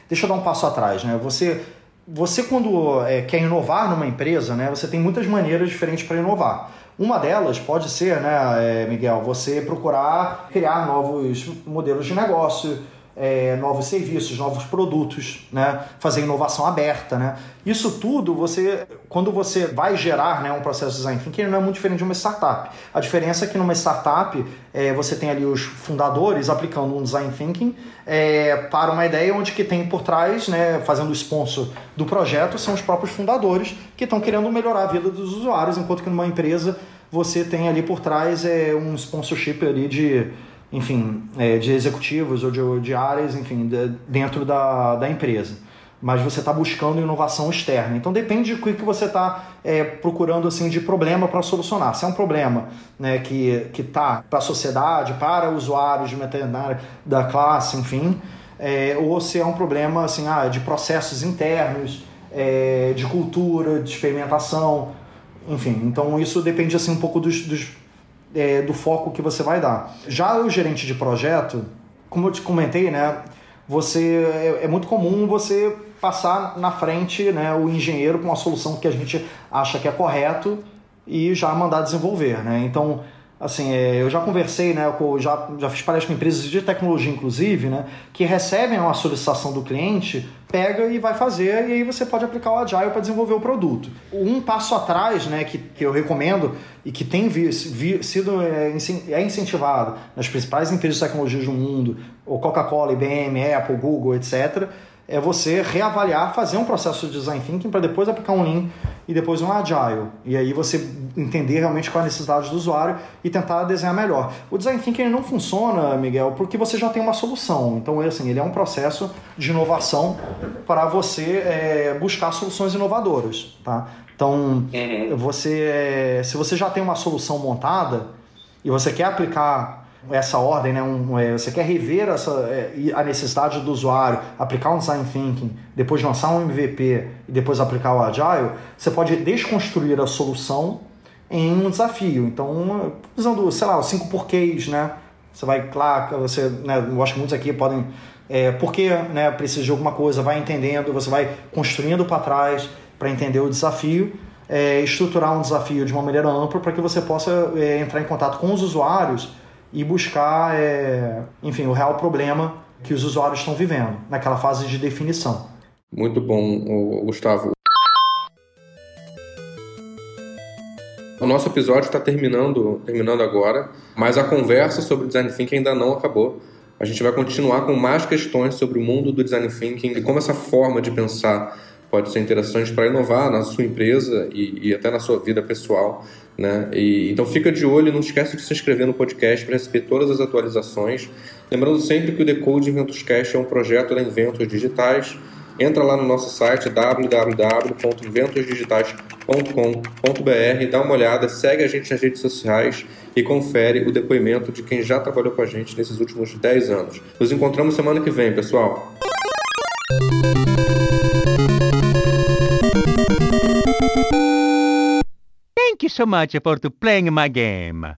Deixa eu dar um passo atrás, né? Você você quando é, quer inovar numa empresa, né, você tem muitas maneiras diferentes para inovar. Uma delas pode ser, né, é, Miguel, você procurar criar novos modelos de negócio, é, novos serviços, novos produtos, né? fazer inovação aberta. Né? Isso tudo, você, quando você vai gerar né, um processo de design thinking, não é muito diferente de uma startup. A diferença é que numa startup é, você tem ali os fundadores aplicando um design thinking é, para uma ideia onde que tem por trás, né, fazendo o sponsor do projeto, são os próprios fundadores que estão querendo melhorar a vida dos usuários, enquanto que numa empresa você tem ali por trás é, um sponsorship ali de enfim, é, de executivos ou de, de áreas, enfim, de, dentro da, da empresa. Mas você está buscando inovação externa. Então depende do que você está é, procurando assim de problema para solucionar. Se é um problema né, que está para a sociedade, para usuários de veterinária da classe, enfim, é, ou se é um problema assim, ah, de processos internos, é, de cultura, de experimentação, enfim. Então isso depende assim um pouco dos, dos é, do foco que você vai dar. Já o gerente de projeto, como eu te comentei, né, você é, é muito comum você passar na frente né, o engenheiro com uma solução que a gente acha que é correto e já mandar desenvolver. Né? Então, assim, é, eu já conversei, né, com, já, já fiz palestra com empresas de tecnologia, inclusive, né, que recebem uma solicitação do cliente, pega e vai fazer, e aí você pode aplicar o Agile para desenvolver o produto. Um passo atrás, né, que, que eu recomendo e que tem vi, vi, sido é, é incentivado nas principais empresas de tecnologia do mundo, o Coca-Cola, IBM, Apple, Google, etc., é você reavaliar, fazer um processo de design thinking para depois aplicar um Lean e depois um Agile. E aí você entender realmente qual é a necessidade do usuário e tentar desenhar melhor. O design thinking não funciona, Miguel, porque você já tem uma solução. Então, assim, ele é um processo de inovação para você é, buscar soluções inovadoras, tá? Então, uhum. você, é, se você já tem uma solução montada e você quer aplicar essa ordem, né? Um, é, você quer rever essa, é, a necessidade do usuário, aplicar um design thinking, depois lançar um MVP e depois aplicar o agile, você pode desconstruir a solução em um desafio. Então, usando, sei lá, os cinco porquês, né? Você vai, claro, você, né, eu acho que muitos aqui podem, é, porque né, precisa de alguma coisa, vai entendendo, você vai construindo para trás para entender o desafio, é, estruturar um desafio de uma maneira ampla para que você possa é, entrar em contato com os usuários e buscar, é, enfim, o real problema que os usuários estão vivendo naquela fase de definição. Muito bom, Gustavo. O nosso episódio está terminando, terminando agora, mas a conversa sobre design thinking ainda não acabou. A gente vai continuar com mais questões sobre o mundo do design thinking e como essa forma de pensar pode ser interessante para inovar na sua empresa e, e, até na sua vida pessoal. Né? E, então fica de olho, não esquece de se inscrever no podcast para receber todas as atualizações. Lembrando sempre que o Decode Inventos Cast é um projeto da Inventos Digitais. Entra lá no nosso site www.inventosdigitais.com.br, dá uma olhada, segue a gente nas redes sociais e confere o depoimento de quem já trabalhou com a gente nesses últimos 10 anos. Nos encontramos semana que vem, pessoal. Thank you so much for playing my game.